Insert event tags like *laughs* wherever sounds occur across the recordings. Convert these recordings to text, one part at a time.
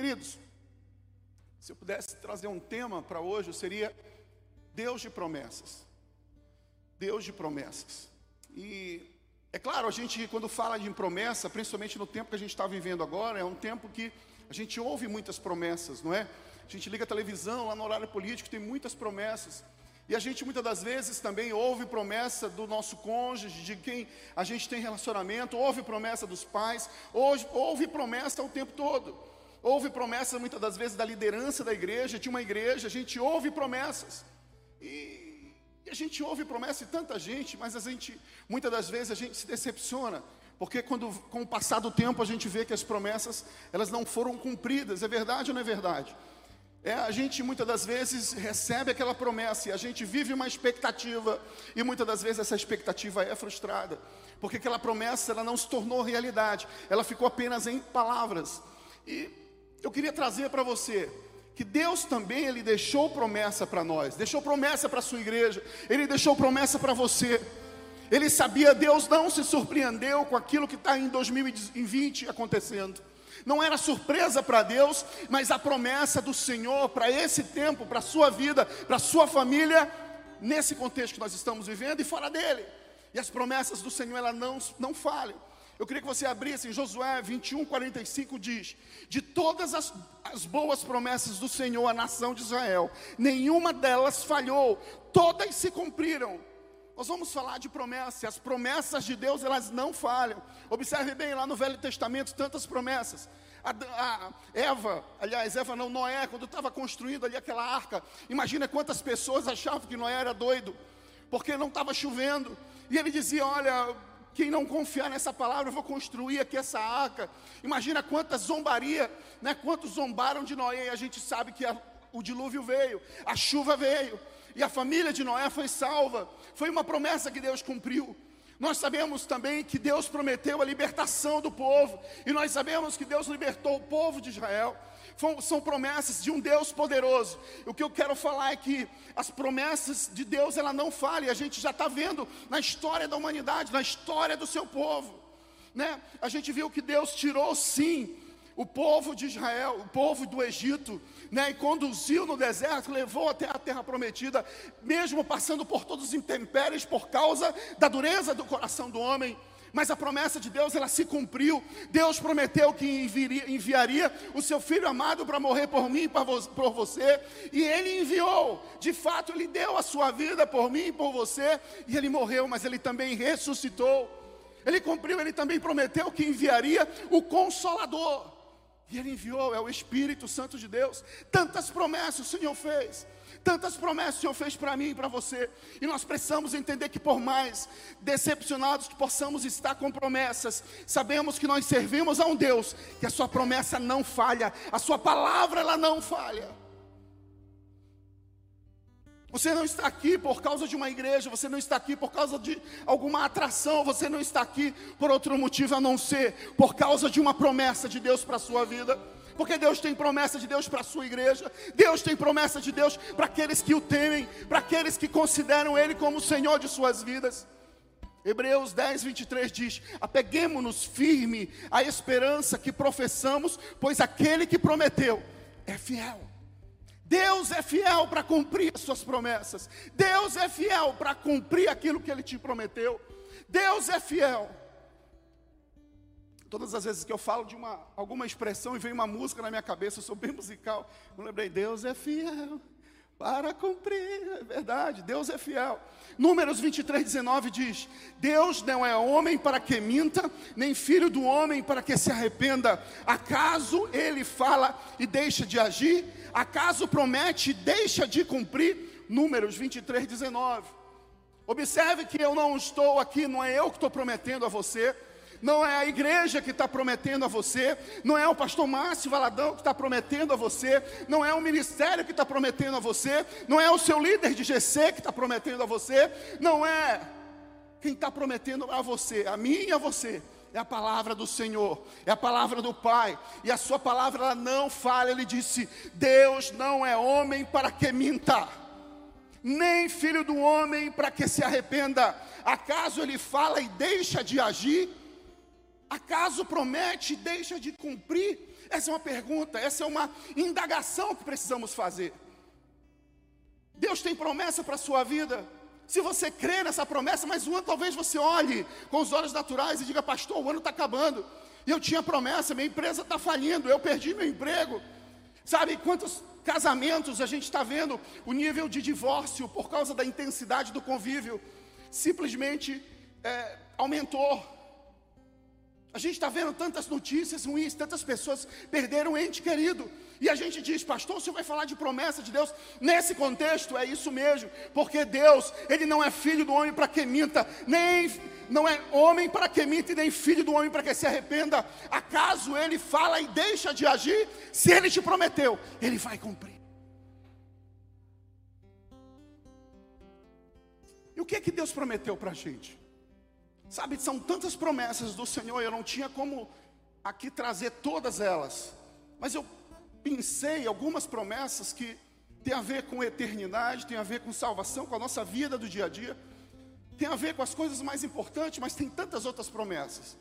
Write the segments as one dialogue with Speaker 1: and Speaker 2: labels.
Speaker 1: Queridos, se eu pudesse trazer um tema para hoje, seria Deus de promessas. Deus de promessas. E é claro, a gente, quando fala de promessa, principalmente no tempo que a gente está vivendo agora, é um tempo que a gente ouve muitas promessas, não é? A gente liga a televisão, lá no horário político, tem muitas promessas. E a gente muitas das vezes também ouve promessa do nosso cônjuge, de quem a gente tem relacionamento, ouve promessa dos pais, ouve, ouve promessa o tempo todo. Houve promessas muitas das vezes da liderança da igreja, de uma igreja, a gente ouve promessas. E, e a gente ouve promessas de tanta gente, mas a gente, muitas das vezes a gente se decepciona, porque quando com o passar do tempo a gente vê que as promessas, elas não foram cumpridas. É verdade ou não é verdade? É, a gente muitas das vezes recebe aquela promessa e a gente vive uma expectativa e muitas das vezes essa expectativa é frustrada, porque aquela promessa ela não se tornou realidade, ela ficou apenas em palavras. E eu queria trazer para você que Deus também ele deixou promessa para nós, deixou promessa para a sua igreja, ele deixou promessa para você. Ele sabia, Deus não se surpreendeu com aquilo que está em 2020 acontecendo. Não era surpresa para Deus, mas a promessa do Senhor para esse tempo, para a sua vida, para a sua família, nesse contexto que nós estamos vivendo e fora dele. E as promessas do Senhor, elas não, não falham. Eu queria que você abrisse em Josué 21, 45, diz: De todas as, as boas promessas do Senhor à nação de Israel, nenhuma delas falhou, todas se cumpriram. Nós vamos falar de promessas, as promessas de Deus elas não falham. Observe bem lá no Velho Testamento tantas promessas. A, a, Eva, aliás, Eva não, Noé, quando estava construindo ali aquela arca, imagina quantas pessoas achavam que Noé era doido, porque não estava chovendo. E ele dizia: Olha, quem não confiar nessa palavra, eu vou construir aqui essa arca. Imagina quanta zombaria, né? Quantos zombaram de Noé, e a gente sabe que a, o dilúvio veio, a chuva veio, e a família de Noé foi salva. Foi uma promessa que Deus cumpriu. Nós sabemos também que Deus prometeu a libertação do povo, e nós sabemos que Deus libertou o povo de Israel são promessas de um Deus poderoso. O que eu quero falar é que as promessas de Deus ela não falham. A gente já está vendo na história da humanidade, na história do seu povo, né? A gente viu que Deus tirou sim o povo de Israel, o povo do Egito, né, e conduziu no deserto, levou até a terra prometida, mesmo passando por todos os intempéries por causa da dureza do coração do homem. Mas a promessa de Deus, ela se cumpriu. Deus prometeu que enviaria, o seu filho amado para morrer por mim e por você. E ele enviou. De fato, ele deu a sua vida por mim e por você. E ele morreu, mas ele também ressuscitou. Ele cumpriu, ele também prometeu que enviaria o consolador. E ele enviou, é o Espírito Santo de Deus. Tantas promessas o Senhor fez. Tantas promessas o Senhor fez para mim e para você. E nós precisamos entender que, por mais decepcionados que possamos estar com promessas, sabemos que nós servimos a um Deus que a sua promessa não falha, a sua palavra ela não falha. Você não está aqui por causa de uma igreja, você não está aqui por causa de alguma atração, você não está aqui por outro motivo a não ser por causa de uma promessa de Deus para a sua vida. Porque Deus tem promessa de Deus para a sua igreja, Deus tem promessa de Deus para aqueles que o temem, para aqueles que consideram Ele como o Senhor de suas vidas. Hebreus 10, 23 diz: Apeguemos-nos firme à esperança que professamos, pois aquele que prometeu é fiel. Deus é fiel para cumprir as suas promessas, Deus é fiel para cumprir aquilo que Ele te prometeu, Deus é fiel. Todas as vezes que eu falo de uma, alguma expressão e vem uma música na minha cabeça, eu sou bem musical. Eu lembrei, Deus é fiel para cumprir, é verdade, Deus é fiel. Números 23, 19 diz: Deus não é homem para que minta, nem filho do homem para que se arrependa. Acaso ele fala e deixa de agir? Acaso promete e deixa de cumprir? Números 23, 19. Observe que eu não estou aqui, não é eu que estou prometendo a você não é a igreja que está prometendo a você, não é o pastor Márcio Valadão que está prometendo a você, não é o ministério que está prometendo a você, não é o seu líder de GC que está prometendo a você, não é quem está prometendo a você, a mim e a você, é a palavra do Senhor, é a palavra do Pai, e a sua palavra ela não falha. Ele disse: Deus não é homem para que minta, nem filho do homem para que se arrependa. Acaso ele fala e deixa de agir? Acaso promete e deixa de cumprir? Essa é uma pergunta, essa é uma indagação que precisamos fazer. Deus tem promessa para a sua vida. Se você crê nessa promessa, mas um ano talvez você olhe com os olhos naturais e diga, pastor, o ano está acabando. Eu tinha promessa, minha empresa está falindo, eu perdi meu emprego. Sabe quantos casamentos a gente está vendo o nível de divórcio por causa da intensidade do convívio simplesmente é, aumentou. A gente está vendo tantas notícias ruins, tantas pessoas perderam ente querido. E a gente diz, pastor, o senhor vai falar de promessa de Deus? Nesse contexto, é isso mesmo, porque Deus, Ele não é filho do homem para que minta, nem não é homem para que minta, e nem filho do homem para que se arrependa. Acaso Ele fala e deixa de agir? Se Ele te prometeu, Ele vai cumprir. E o que é que Deus prometeu para a gente? Sabe, são tantas promessas do Senhor, eu não tinha como aqui trazer todas elas, mas eu pensei algumas promessas que tem a ver com eternidade, tem a ver com salvação, com a nossa vida do dia a dia, tem a ver com as coisas mais importantes, mas tem tantas outras promessas.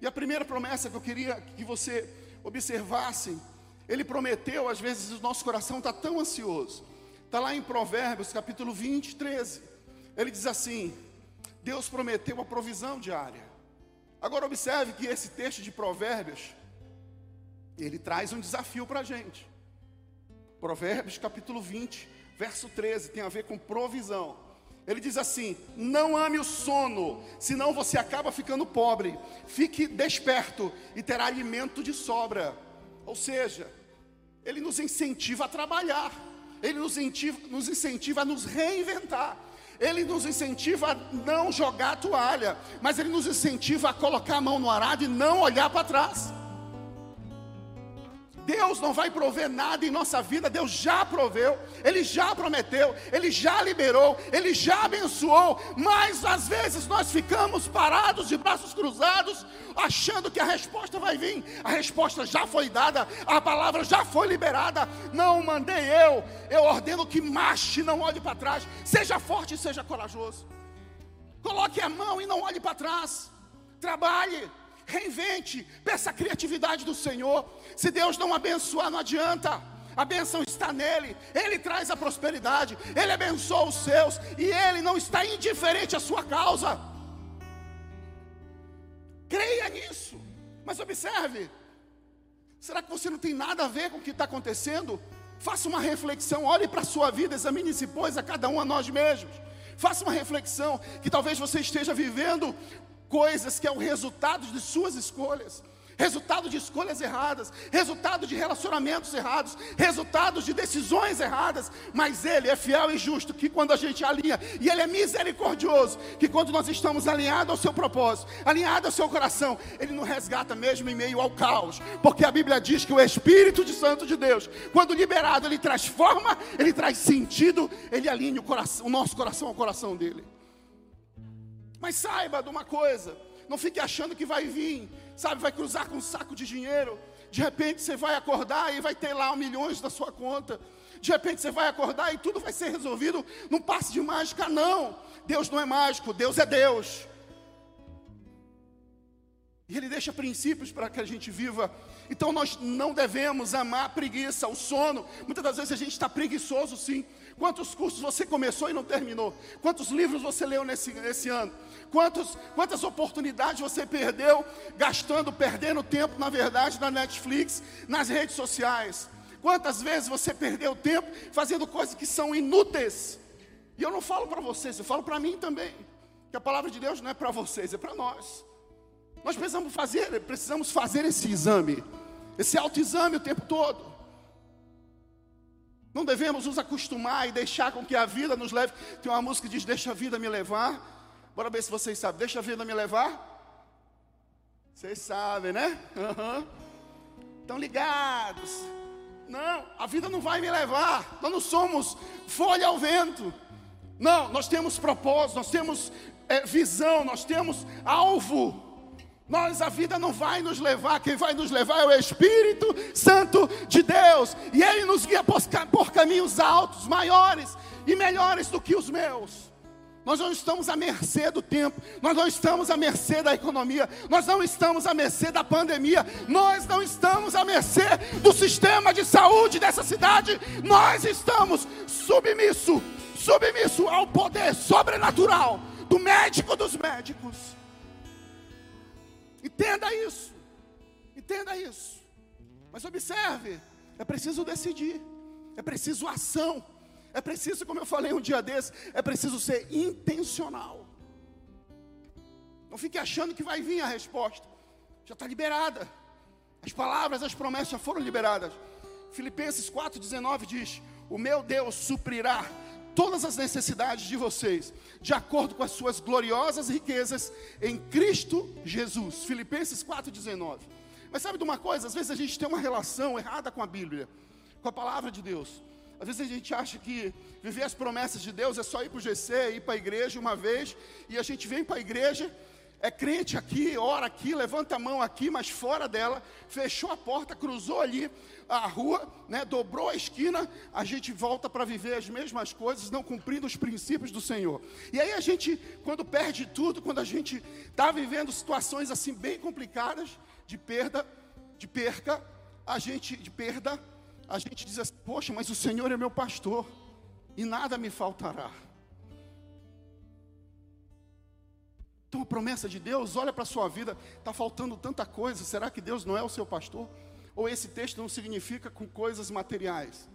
Speaker 1: E a primeira promessa que eu queria que você observasse, ele prometeu, às vezes o nosso coração está tão ansioso, está lá em Provérbios capítulo 20, 13, ele diz assim: Deus prometeu a provisão diária. Agora observe que esse texto de Provérbios, ele traz um desafio para a gente. Provérbios capítulo 20, verso 13, tem a ver com provisão. Ele diz assim: Não ame o sono, senão você acaba ficando pobre. Fique desperto e terá alimento de sobra. Ou seja, ele nos incentiva a trabalhar, ele nos incentiva, nos incentiva a nos reinventar. Ele nos incentiva a não jogar a toalha, mas Ele nos incentiva a colocar a mão no arado e não olhar para trás. Deus não vai prover nada em nossa vida, Deus já proveu, Ele já prometeu, Ele já liberou, Ele já abençoou, mas às vezes nós ficamos parados de braços cruzados, achando que a resposta vai vir, a resposta já foi dada, a palavra já foi liberada, não mandei eu, eu ordeno que marche, não olhe para trás, seja forte e seja corajoso, coloque a mão e não olhe para trás, trabalhe, reinvente, peça a criatividade do Senhor. Se Deus não abençoar, não adianta. A benção está nele, ele traz a prosperidade, ele abençoa os seus e ele não está indiferente à sua causa. Creia nisso, mas observe: será que você não tem nada a ver com o que está acontecendo? Faça uma reflexão, olhe para a sua vida, examine-se, pois, a cada um a nós mesmos. Faça uma reflexão que talvez você esteja vivendo coisas que é o resultado de suas escolhas, resultado de escolhas erradas, resultado de relacionamentos errados, resultado de decisões erradas, mas Ele é fiel e justo, que quando a gente alinha, e Ele é misericordioso, que quando nós estamos alinhados ao seu propósito, alinhados ao seu coração, Ele nos resgata mesmo em meio ao caos, porque a Bíblia diz que o Espírito de Santo de Deus, quando liberado, Ele traz forma, Ele traz sentido, Ele alinha o, coração, o nosso coração ao coração dEle. Mas saiba de uma coisa, não fique achando que vai vir, sabe, vai cruzar com um saco de dinheiro. De repente você vai acordar e vai ter lá milhões na sua conta. De repente você vai acordar e tudo vai ser resolvido num passe de mágica. Não, Deus não é mágico, Deus é Deus. E Ele deixa princípios para que a gente viva. Então nós não devemos amar a preguiça, o sono. Muitas das vezes a gente está preguiçoso, sim. Quantos cursos você começou e não terminou? Quantos livros você leu nesse, nesse ano? Quantos, quantas oportunidades você perdeu, gastando, perdendo tempo, na verdade, na Netflix, nas redes sociais? Quantas vezes você perdeu tempo fazendo coisas que são inúteis? E eu não falo para vocês, eu falo para mim também. Que a palavra de Deus não é para vocês, é para nós. Nós precisamos fazer, precisamos fazer esse exame, esse autoexame o tempo todo. Não devemos nos acostumar e deixar com que a vida nos leve. Tem uma música que diz: Deixa a vida me levar. Bora ver se vocês sabem. Deixa a vida me levar. Vocês sabem, né? Uhum. Estão ligados. Não, a vida não vai me levar. Nós não somos folha ao vento. Não, nós temos propósito, nós temos é, visão, nós temos alvo. Nós, a vida não vai nos levar, quem vai nos levar é o Espírito Santo de Deus, e Ele nos guia por, caminhos altos, maiores e melhores do que os meus. nós não estamos à mercê do tempo, nós não estamos à mercê da economia, nós não estamos à mercê da pandemia, nós não estamos à mercê do sistema de saúde dessa cidade, nós estamos submisso, submisso ao poder sobrenatural do médico dos médicos. Entenda isso, entenda isso. Mas observe, é preciso decidir, é preciso ação. É preciso, como eu falei um dia desse, é preciso ser intencional. Não fique achando que vai vir a resposta. Já está liberada. As palavras, as promessas já foram liberadas. Filipenses 4,19 diz: O meu Deus suprirá todas as necessidades de vocês, de acordo com as suas gloriosas riquezas em Cristo Jesus. Filipenses 4,19. Mas sabe de uma coisa? Às vezes a gente tem uma relação errada com a Bíblia, com a palavra de Deus. Às vezes a gente acha que viver as promessas de Deus é só ir para o GC, ir para a igreja uma vez, e a gente vem para a igreja, é crente aqui, ora aqui, levanta a mão aqui, mas fora dela, fechou a porta, cruzou ali a rua, né, dobrou a esquina, a gente volta para viver as mesmas coisas, não cumprindo os princípios do Senhor. E aí a gente, quando perde tudo, quando a gente está vivendo situações assim bem complicadas, de perda, de perca, a gente, de perda, a gente diz assim: Poxa, mas o Senhor é meu pastor e nada me faltará. Então a promessa de Deus, olha para a sua vida, está faltando tanta coisa, será que Deus não é o seu pastor? Ou esse texto não significa com coisas materiais?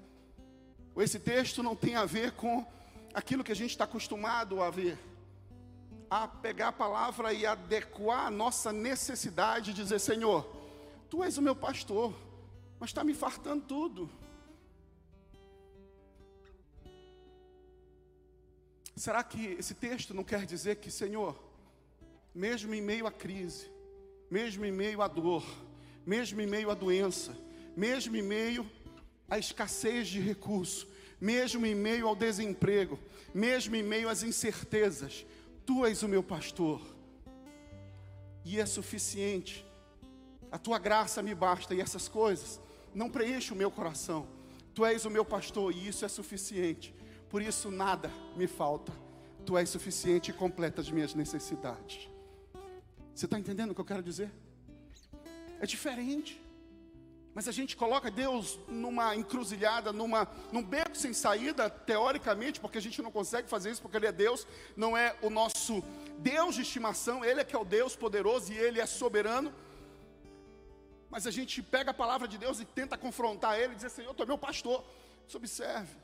Speaker 1: Ou esse texto não tem a ver com aquilo que a gente está acostumado a ver? A pegar a palavra e adequar a nossa necessidade, dizer: Senhor, Tu és o meu pastor, mas está me fartando tudo. Será que esse texto não quer dizer que, Senhor, mesmo em meio à crise, mesmo em meio à dor, mesmo em meio à doença, mesmo em meio à escassez de recursos, mesmo em meio ao desemprego, mesmo em meio às incertezas, Tu és o meu pastor, e é suficiente, a Tua graça me basta, e essas coisas não preenche o meu coração. Tu és o meu pastor e isso é suficiente. Por isso nada me falta. Tu és suficiente e completa as minhas necessidades. Você está entendendo o que eu quero dizer? É diferente. Mas a gente coloca Deus numa encruzilhada, numa, num beco sem saída, teoricamente, porque a gente não consegue fazer isso, porque Ele é Deus, não é o nosso Deus de estimação, Ele é que é o Deus poderoso e Ele é soberano mas a gente pega a palavra de Deus e tenta confrontar Ele e dizer: Senhor, tu é meu pastor. Você observe.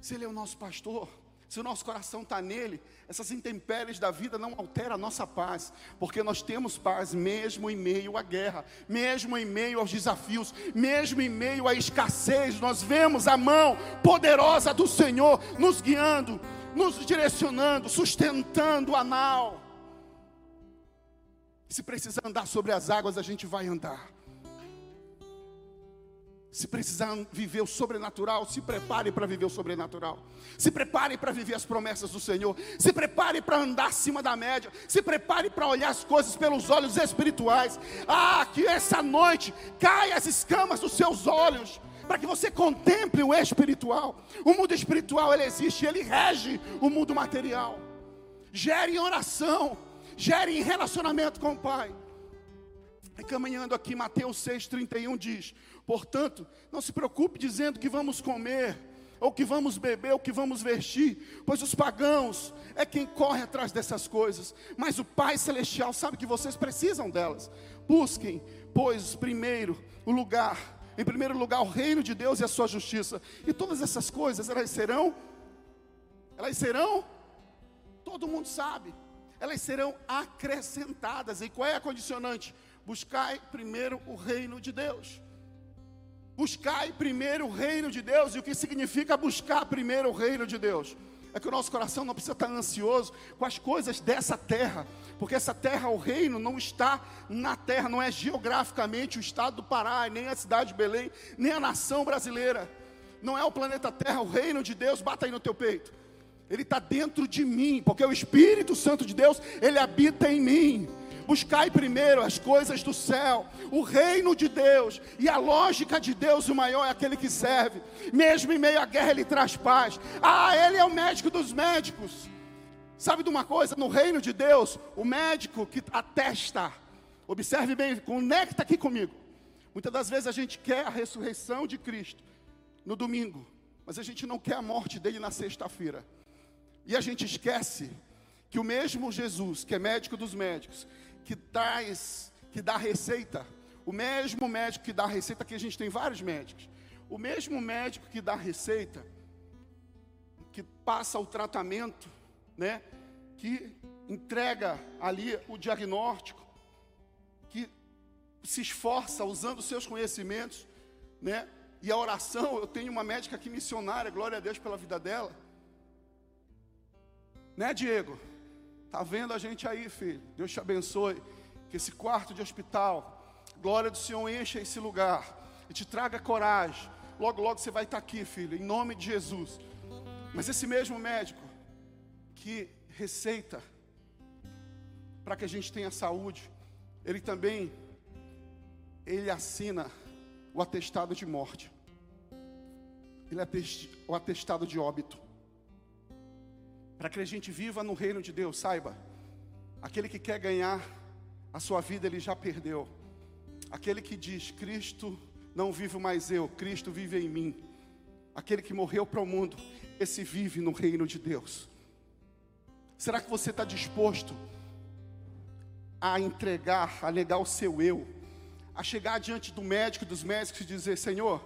Speaker 1: Se Ele é o nosso pastor, se o nosso coração está nele, essas intempéries da vida não alteram a nossa paz, porque nós temos paz mesmo em meio à guerra, mesmo em meio aos desafios, mesmo em meio à escassez, nós vemos a mão poderosa do Senhor nos guiando, nos direcionando, sustentando a nau. Se precisar andar sobre as águas, a gente vai andar. Se precisar viver o sobrenatural, se prepare para viver o sobrenatural. Se prepare para viver as promessas do Senhor. Se prepare para andar acima da média. Se prepare para olhar as coisas pelos olhos espirituais. Ah, que essa noite caia as escamas dos seus olhos. Para que você contemple o espiritual. O mundo espiritual ele existe, ele rege o mundo material. Gere em oração gere em relacionamento com o Pai. E caminhando aqui, Mateus 6,31 diz: Portanto, não se preocupe dizendo que vamos comer, ou que vamos beber, ou que vamos vestir, pois os pagãos é quem corre atrás dessas coisas, mas o Pai Celestial sabe que vocês precisam delas. Busquem, pois, primeiro o lugar, em primeiro lugar, o reino de Deus e a sua justiça, e todas essas coisas, elas serão, elas serão, todo mundo sabe, elas serão acrescentadas. E qual é a condicionante? Buscai primeiro o reino de Deus. Buscai primeiro o reino de Deus. E o que significa buscar primeiro o reino de Deus? É que o nosso coração não precisa estar ansioso com as coisas dessa terra, porque essa terra, o reino, não está na terra, não é geograficamente o estado do Pará, nem a cidade de Belém, nem a nação brasileira, não é o planeta Terra, o reino de Deus, bata aí no teu peito ele está dentro de mim, porque o Espírito Santo de Deus, ele habita em mim. Buscai primeiro as coisas do céu, o reino de Deus e a lógica de Deus, o maior é aquele que serve. Mesmo em meio à guerra, ele traz paz. Ah, ele é o médico dos médicos. Sabe de uma coisa? No reino de Deus, o médico que atesta, observe bem, conecta aqui comigo. Muitas das vezes a gente quer a ressurreição de Cristo no domingo, mas a gente não quer a morte dele na sexta-feira. E a gente esquece que o mesmo Jesus, que é médico dos médicos, que traz, que dá receita, o mesmo médico que dá receita, que a gente tem vários médicos, o mesmo médico que dá receita, que passa o tratamento, né, que entrega ali o diagnóstico, que se esforça usando os seus conhecimentos, né, e a oração, eu tenho uma médica aqui missionária, glória a Deus pela vida dela. Né, Diego? Tá vendo a gente aí, filho? Deus te abençoe. Que esse quarto de hospital, glória do Senhor encha esse lugar e te traga coragem. Logo, logo você vai estar aqui, filho, em nome de Jesus. Mas esse mesmo médico que receita para que a gente tenha saúde, ele também ele assina o atestado de morte ele é o atestado de óbito. Para que a gente viva no reino de Deus, saiba, aquele que quer ganhar a sua vida, ele já perdeu. Aquele que diz, Cristo não vivo mais eu, Cristo vive em mim. Aquele que morreu para o mundo, esse vive no reino de Deus. Será que você está disposto a entregar, a negar o seu eu, a chegar diante do médico, dos médicos e dizer: Senhor,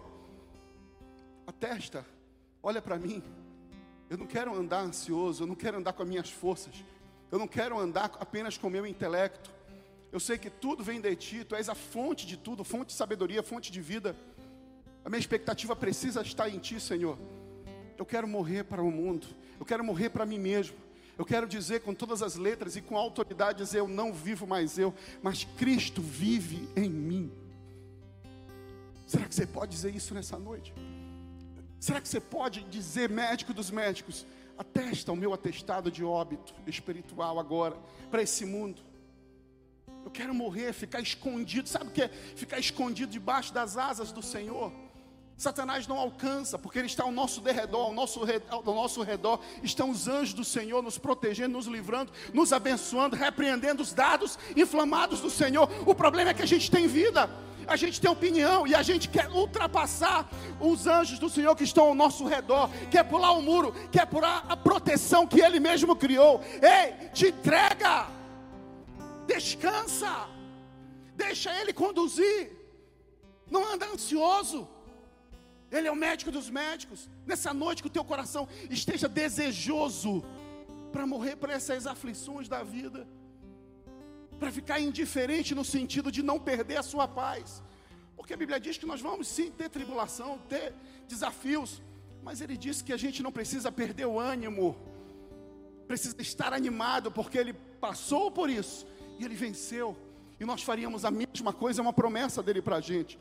Speaker 1: atesta, olha para mim. Eu não quero andar ansioso, eu não quero andar com as minhas forças, eu não quero andar apenas com o meu intelecto. Eu sei que tudo vem de ti, tu és a fonte de tudo, fonte de sabedoria, fonte de vida. A minha expectativa precisa estar em ti, Senhor. Eu quero morrer para o mundo, eu quero morrer para mim mesmo. Eu quero dizer com todas as letras e com autoridade eu não vivo mais eu, mas Cristo vive em mim. Será que você pode dizer isso nessa noite? Será que você pode dizer, médico dos médicos, atesta o meu atestado de óbito espiritual agora, para esse mundo? Eu quero morrer, ficar escondido. Sabe o que é? Ficar escondido debaixo das asas do Senhor. Satanás não alcança, porque ele está ao nosso derredor, ao nosso, ao nosso redor estão os anjos do Senhor nos protegendo, nos livrando, nos abençoando, repreendendo os dados inflamados do Senhor. O problema é que a gente tem vida a gente tem opinião e a gente quer ultrapassar os anjos do Senhor que estão ao nosso redor, quer pular o muro, quer pular a proteção que Ele mesmo criou. Ei, te entrega, descansa, deixa Ele conduzir, não anda ansioso. Ele é o médico dos médicos. Nessa noite que o teu coração esteja desejoso para morrer para essas aflições da vida para ficar indiferente no sentido de não perder a sua paz. Porque a Bíblia diz que nós vamos sim ter tribulação, ter desafios, mas ele diz que a gente não precisa perder o ânimo, precisa estar animado, porque ele passou por isso e ele venceu. E nós faríamos a mesma coisa, é uma promessa dele para a gente.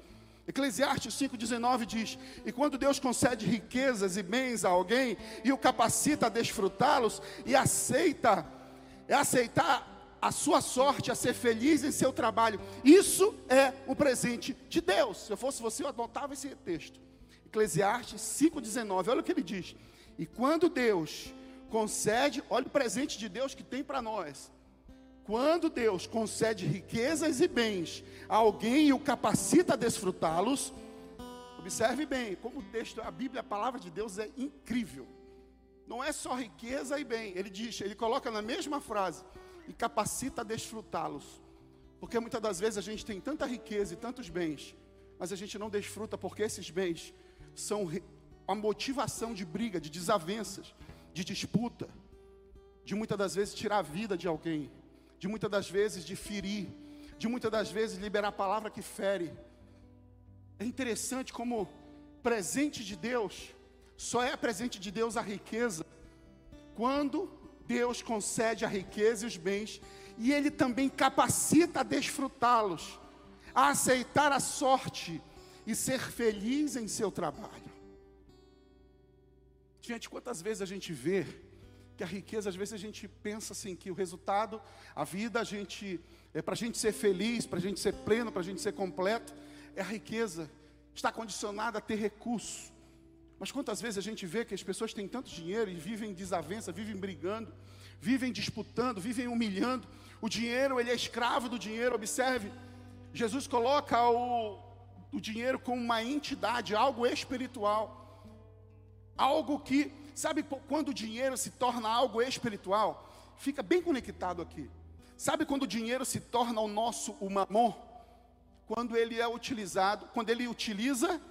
Speaker 1: Eclesiastes 5,19 diz: E quando Deus concede riquezas e bens a alguém e o capacita a desfrutá-los e aceita, é aceitar a sua sorte, a ser feliz em seu trabalho. Isso é um presente de Deus. Se eu fosse você, eu adotava esse texto. Eclesiastes 5,19, olha o que ele diz. E quando Deus concede, olha o presente de Deus que tem para nós. Quando Deus concede riquezas e bens a alguém e o capacita a desfrutá-los, observe bem, como o texto, a Bíblia, a palavra de Deus é incrível. Não é só riqueza e bem. Ele diz, ele coloca na mesma frase, e capacita a desfrutá-los. Porque muitas das vezes a gente tem tanta riqueza e tantos bens, mas a gente não desfruta porque esses bens são a motivação de briga, de desavenças, de disputa, de muitas das vezes tirar a vida de alguém, de muitas das vezes de ferir, de muitas das vezes liberar a palavra que fere. É interessante como presente de Deus, só é presente de Deus a riqueza quando Deus concede a riqueza e os bens, e Ele também capacita a desfrutá-los, a aceitar a sorte e ser feliz em seu trabalho. Gente, quantas vezes a gente vê que a riqueza, às vezes a gente pensa assim, que o resultado, a vida, a gente, é para a gente ser feliz, para a gente ser pleno, para a gente ser completo, é a riqueza, está condicionada a ter recurso. Mas quantas vezes a gente vê que as pessoas têm tanto dinheiro e vivem desavença, vivem brigando, vivem disputando, vivem humilhando. O dinheiro, ele é escravo do dinheiro, observe. Jesus coloca o, o dinheiro como uma entidade, algo espiritual. Algo que, sabe quando o dinheiro se torna algo espiritual? Fica bem conectado aqui. Sabe quando o dinheiro se torna o nosso o mamon? Quando ele é utilizado, quando ele utiliza,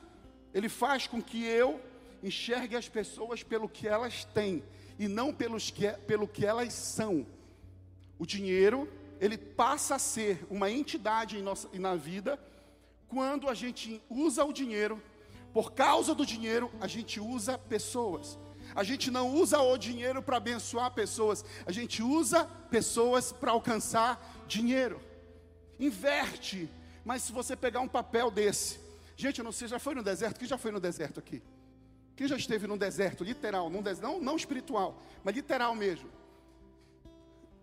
Speaker 1: ele faz com que eu enxergue as pessoas pelo que elas têm e não pelos que, pelo que elas são. O dinheiro, ele passa a ser uma entidade em nossa, na vida quando a gente usa o dinheiro, por causa do dinheiro, a gente usa pessoas. A gente não usa o dinheiro para abençoar pessoas, a gente usa pessoas para alcançar dinheiro. Inverte, mas se você pegar um papel desse, gente, eu não sei, já foi no deserto? Quem já foi no deserto aqui? Quem já esteve no deserto, literal, num não, não espiritual, mas literal mesmo.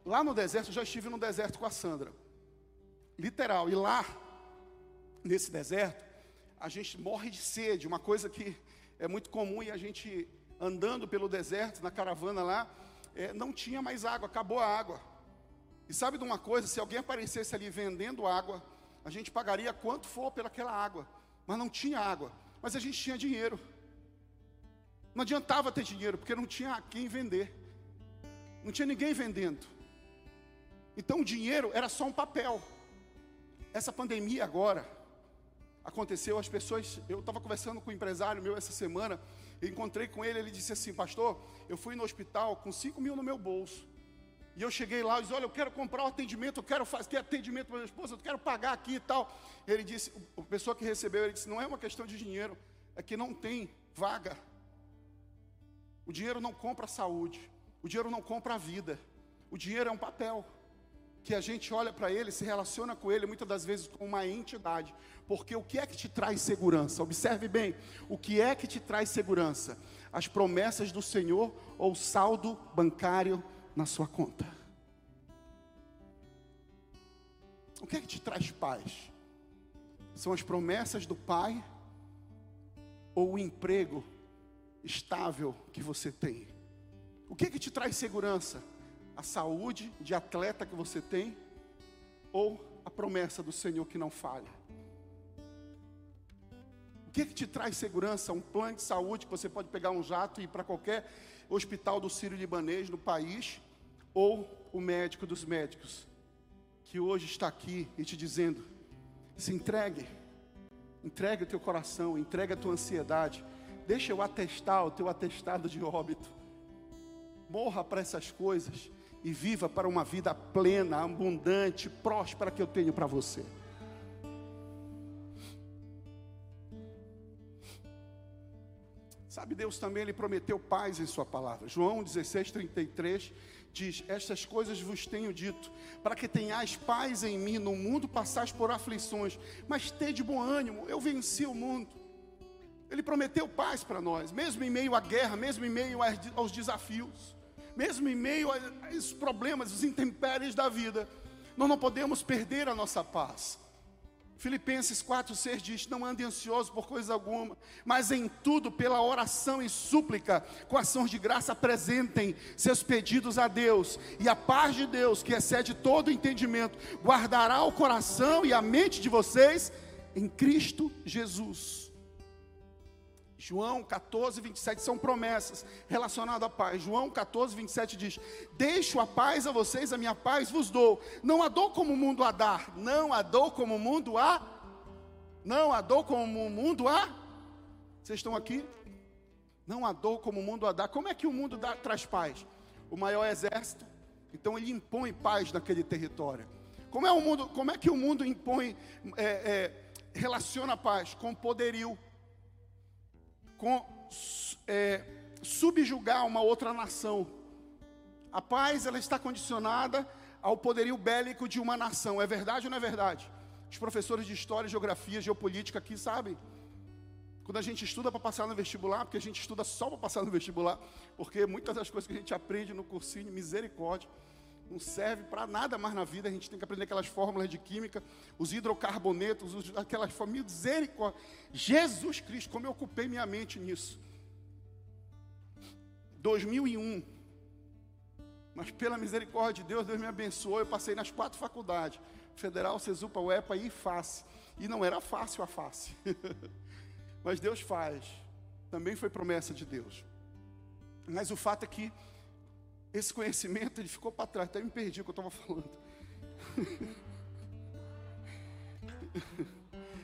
Speaker 1: Lá no deserto, eu já estive no deserto com a Sandra. Literal, e lá, nesse deserto, a gente morre de sede, uma coisa que é muito comum e a gente andando pelo deserto, na caravana lá, é, não tinha mais água, acabou a água. E sabe de uma coisa, se alguém aparecesse ali vendendo água, a gente pagaria quanto for pelaquela água, mas não tinha água, mas a gente tinha dinheiro. Não adiantava ter dinheiro, porque não tinha quem vender. Não tinha ninguém vendendo. Então o dinheiro era só um papel. Essa pandemia agora aconteceu, as pessoas. Eu estava conversando com um empresário meu essa semana, encontrei com ele, ele disse assim, pastor, eu fui no hospital com 5 mil no meu bolso. E eu cheguei lá e disse, olha, eu quero comprar um atendimento, eu quero fazer atendimento para minha esposa, eu quero pagar aqui e tal. Ele disse, a pessoa que recebeu, ele disse, não é uma questão de dinheiro, é que não tem vaga. O dinheiro não compra saúde, o dinheiro não compra a vida. O dinheiro é um papel que a gente olha para ele, se relaciona com ele muitas das vezes com uma entidade. Porque o que é que te traz segurança? Observe bem, o que é que te traz segurança? As promessas do Senhor ou o saldo bancário na sua conta? O que é que te traz paz? São as promessas do Pai ou o emprego estável que você tem? O que que te traz segurança? A saúde de atleta que você tem ou a promessa do Senhor que não falha? O que que te traz segurança? Um plano de saúde que você pode pegar um jato e ir para qualquer hospital do Sírio-Libanês no país ou o médico dos médicos que hoje está aqui e te dizendo: se entregue, entregue o teu coração, entregue a tua ansiedade, Deixa eu atestar o teu atestado de óbito. Morra para essas coisas e viva para uma vida plena, abundante, próspera que eu tenho para você. Sabe, Deus também ele prometeu paz em sua palavra. João 16, 33 diz: Estas coisas vos tenho dito, para que tenhais paz em mim. No mundo passais por aflições, mas tede bom ânimo, eu venci o mundo. Ele prometeu paz para nós, mesmo em meio à guerra, mesmo em meio aos desafios, mesmo em meio aos problemas, os intempéries da vida. Nós não podemos perder a nossa paz. Filipenses 4,6 diz: Não andem ansiosos por coisa alguma, mas em tudo, pela oração e súplica, com ações de graça, apresentem seus pedidos a Deus, e a paz de Deus, que excede todo entendimento, guardará o coração e a mente de vocês em Cristo Jesus. João 14, 27 são promessas relacionadas à paz. João 14, 27 diz: Deixo a paz a vocês, a minha paz vos dou. Não a dou como o mundo a dar. Não a dou como o mundo a. Não a dou como o mundo a. Vocês estão aqui? Não a dou como o mundo a dar. Como é que o mundo dá, traz paz? O maior exército, então ele impõe paz naquele território. Como é, o mundo, como é que o mundo impõe, é, é, relaciona paz? Com poderio com é, subjugar uma outra nação. A paz ela está condicionada ao poderio bélico de uma nação. É verdade ou não é verdade? Os professores de história, geografia, geopolítica aqui sabem. Quando a gente estuda para passar no vestibular, porque a gente estuda só para passar no vestibular, porque muitas das coisas que a gente aprende no cursinho, misericórdia, não serve para nada mais na vida. A gente tem que aprender aquelas fórmulas de química, os hidrocarbonetos, os, aquelas fórmulas, misericórdia. Jesus Cristo, como eu ocupei minha mente nisso. 2001. Mas pela misericórdia de Deus, Deus me abençoou. Eu passei nas quatro faculdades: Federal, Cesupa, UEPA e FACE. E não era fácil a face. *laughs* Mas Deus faz. Também foi promessa de Deus. Mas o fato é que esse conhecimento ele ficou para trás. Até me perdi o que eu estava falando. *laughs*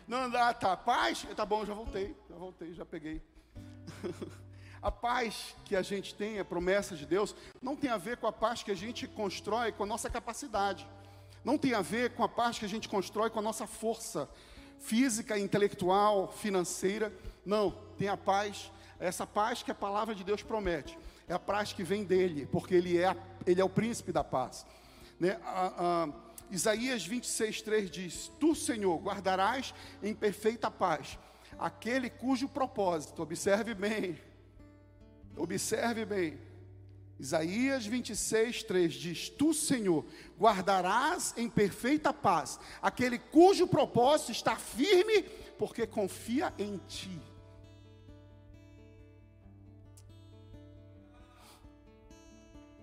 Speaker 1: Não, ah, tá, paz? Tá bom, já voltei, já voltei, já peguei. *laughs* A paz que a gente tem, a promessa de Deus, não tem a ver com a paz que a gente constrói com a nossa capacidade. Não tem a ver com a paz que a gente constrói com a nossa força física, intelectual, financeira. Não, tem a paz, essa paz que a palavra de Deus promete. É a paz que vem dele, porque ele é, ele é o príncipe da paz. Né? A, a, Isaías 26, 3 diz: Tu, Senhor, guardarás em perfeita paz aquele cujo propósito, observe bem, Observe bem. Isaías 26, 3 diz: Tu, Senhor, guardarás em perfeita paz aquele cujo propósito está firme, porque confia em ti.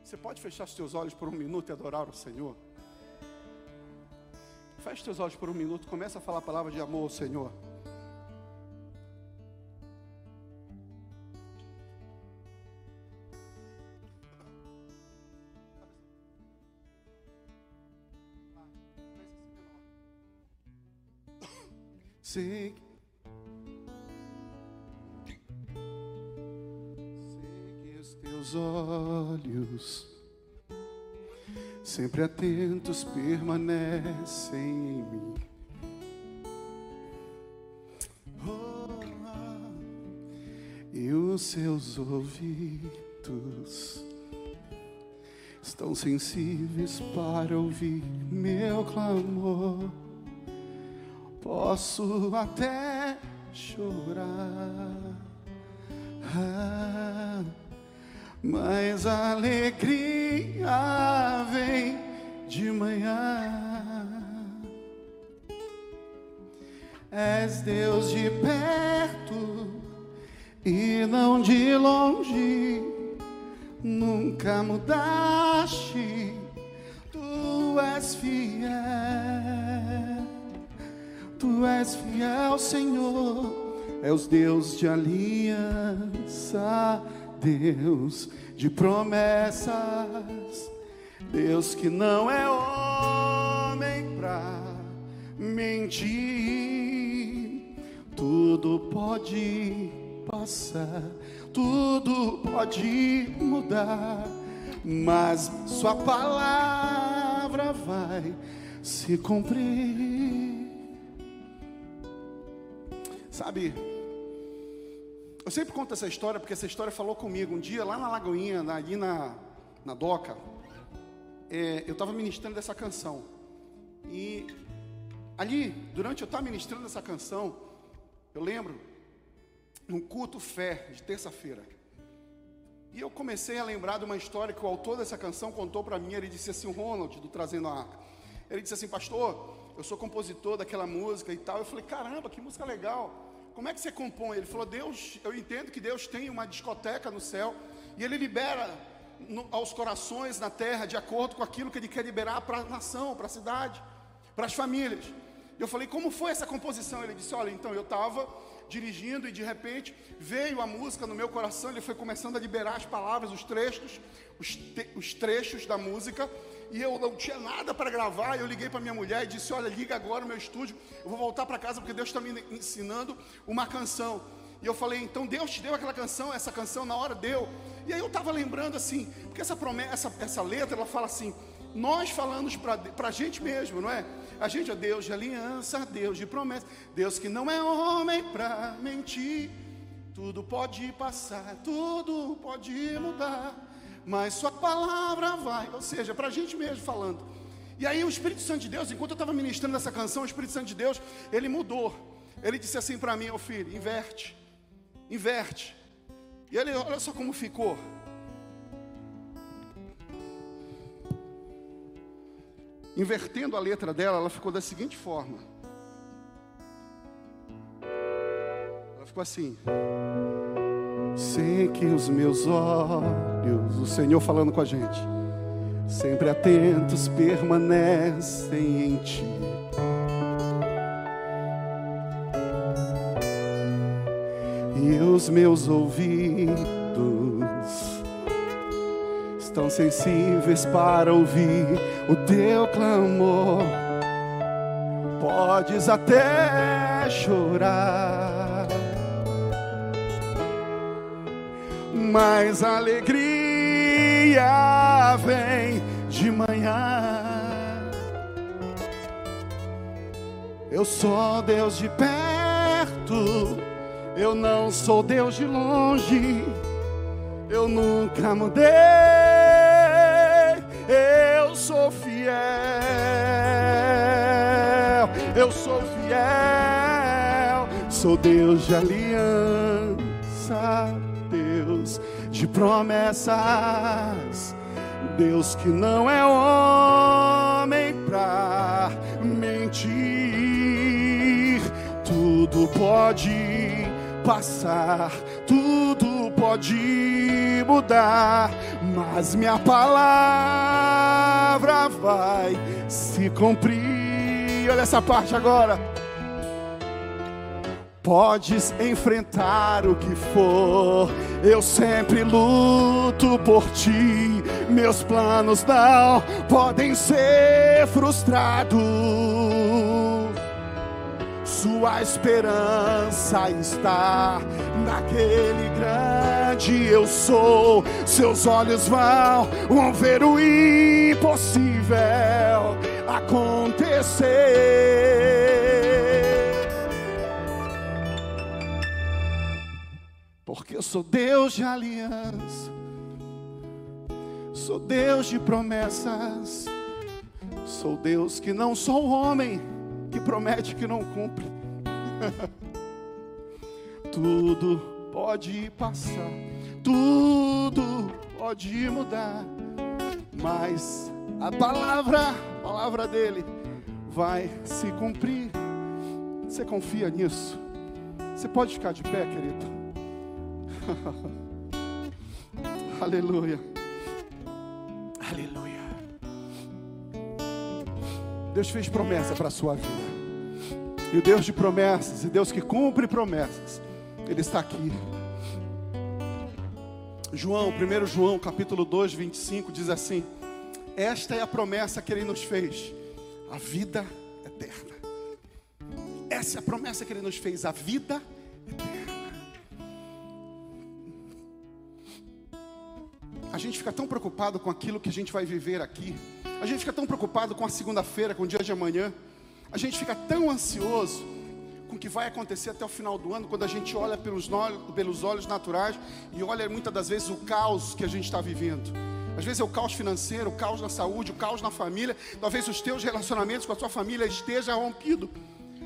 Speaker 1: Você pode fechar os teus olhos por um minuto e adorar o Senhor? Feche teus olhos por um minuto, começa a falar a palavra de amor ao Senhor. Sei olhos, sempre atentos, permanecem em mim. Oh, e os seus ouvidos estão sensíveis para ouvir meu clamor. Posso até chorar, ah, mas a alegria vem de manhã. És Deus de perto e não de longe, nunca mudaste, tu és fiel. Tu és fiel, Senhor, é os Deus de aliança, Deus de promessas, Deus que não é homem pra mentir. Tudo pode passar, tudo pode mudar, mas Sua palavra vai se cumprir. Sabe, eu sempre conto essa história porque essa história falou comigo. Um dia lá na Lagoinha, ali na, na Doca, é, eu estava ministrando essa canção. E ali, durante eu estar ministrando essa canção, eu lembro, num culto fé de terça-feira. E eu comecei a lembrar de uma história que o autor dessa canção contou para mim. Ele disse assim: Ronald, do Trazendo a Arca. Ele disse assim, pastor, eu sou compositor daquela música e tal. Eu falei, caramba, que música legal como é que você compõe? Ele falou, Deus, eu entendo que Deus tem uma discoteca no céu e Ele libera no, aos corações na terra de acordo com aquilo que Ele quer liberar para a nação, para a cidade, para as famílias. Eu falei, como foi essa composição? Ele disse, olha, então eu estava dirigindo e de repente veio a música no meu coração, ele foi começando a liberar as palavras, os trechos, os, te, os trechos da música, e eu não tinha nada para gravar. Eu liguei para minha mulher e disse: Olha, liga agora no meu estúdio, eu vou voltar para casa porque Deus está me ensinando uma canção. E eu falei: Então Deus te deu aquela canção, essa canção na hora deu. E aí eu estava lembrando assim, porque essa promessa, essa, essa letra, ela fala assim: Nós falamos para a gente mesmo, não é? A gente é Deus de aliança, Deus de promessa, Deus que não é homem para mentir. Tudo pode passar, tudo pode mudar mas Sua palavra vai. Ou seja, para a gente mesmo falando. E aí o Espírito Santo de Deus, enquanto eu estava ministrando essa canção, o Espírito Santo de Deus, ele mudou. Ele disse assim para mim, ô oh filho, inverte. inverte. E ele, olha só como ficou. Invertendo a letra dela, ela ficou da seguinte forma. Ela ficou assim. Sei que os meus olhos, o Senhor falando com a gente, sempre atentos permanecem em ti. E os meus ouvidos estão sensíveis para ouvir o teu clamor. Podes até chorar, mas a alegria vem de manhã. Eu sou Deus de perto eu não sou Deus de longe, eu nunca mudei, eu sou fiel, eu sou fiel, sou Deus de aliança, Deus de promessas, Deus que não é homem pra mentir, tudo pode passar, tudo pode mudar, mas minha palavra vai se cumprir. Olha essa parte agora. Podes enfrentar o que for, eu sempre luto por ti. Meus planos não podem ser frustrados sua esperança está naquele grande eu sou. Seus olhos vão, vão ver o impossível acontecer. Porque eu sou Deus de aliança, sou Deus de promessas, sou Deus que não sou homem que promete que não cumpre. *laughs* tudo pode passar, tudo pode mudar, mas a palavra, a palavra dele vai se cumprir. Você confia nisso? Você pode ficar de pé, querido? *laughs* Aleluia. Aleluia. Deus fez promessa para a sua vida. E o Deus de promessas, e Deus que cumpre promessas, Ele está aqui. João, 1 João, capítulo 2, 25, diz assim: Esta é a promessa que Ele nos fez, a vida eterna. Essa é a promessa que Ele nos fez, a vida eterna. A gente fica tão preocupado com aquilo que a gente vai viver aqui a gente fica tão preocupado com a segunda-feira, com o dia de amanhã. A gente fica tão ansioso com o que vai acontecer até o final do ano, quando a gente olha pelos, pelos olhos naturais e olha muitas das vezes o caos que a gente está vivendo. Às vezes é o caos financeiro, o caos na saúde, o caos na família. Talvez os teus relacionamentos com a sua família estejam rompido.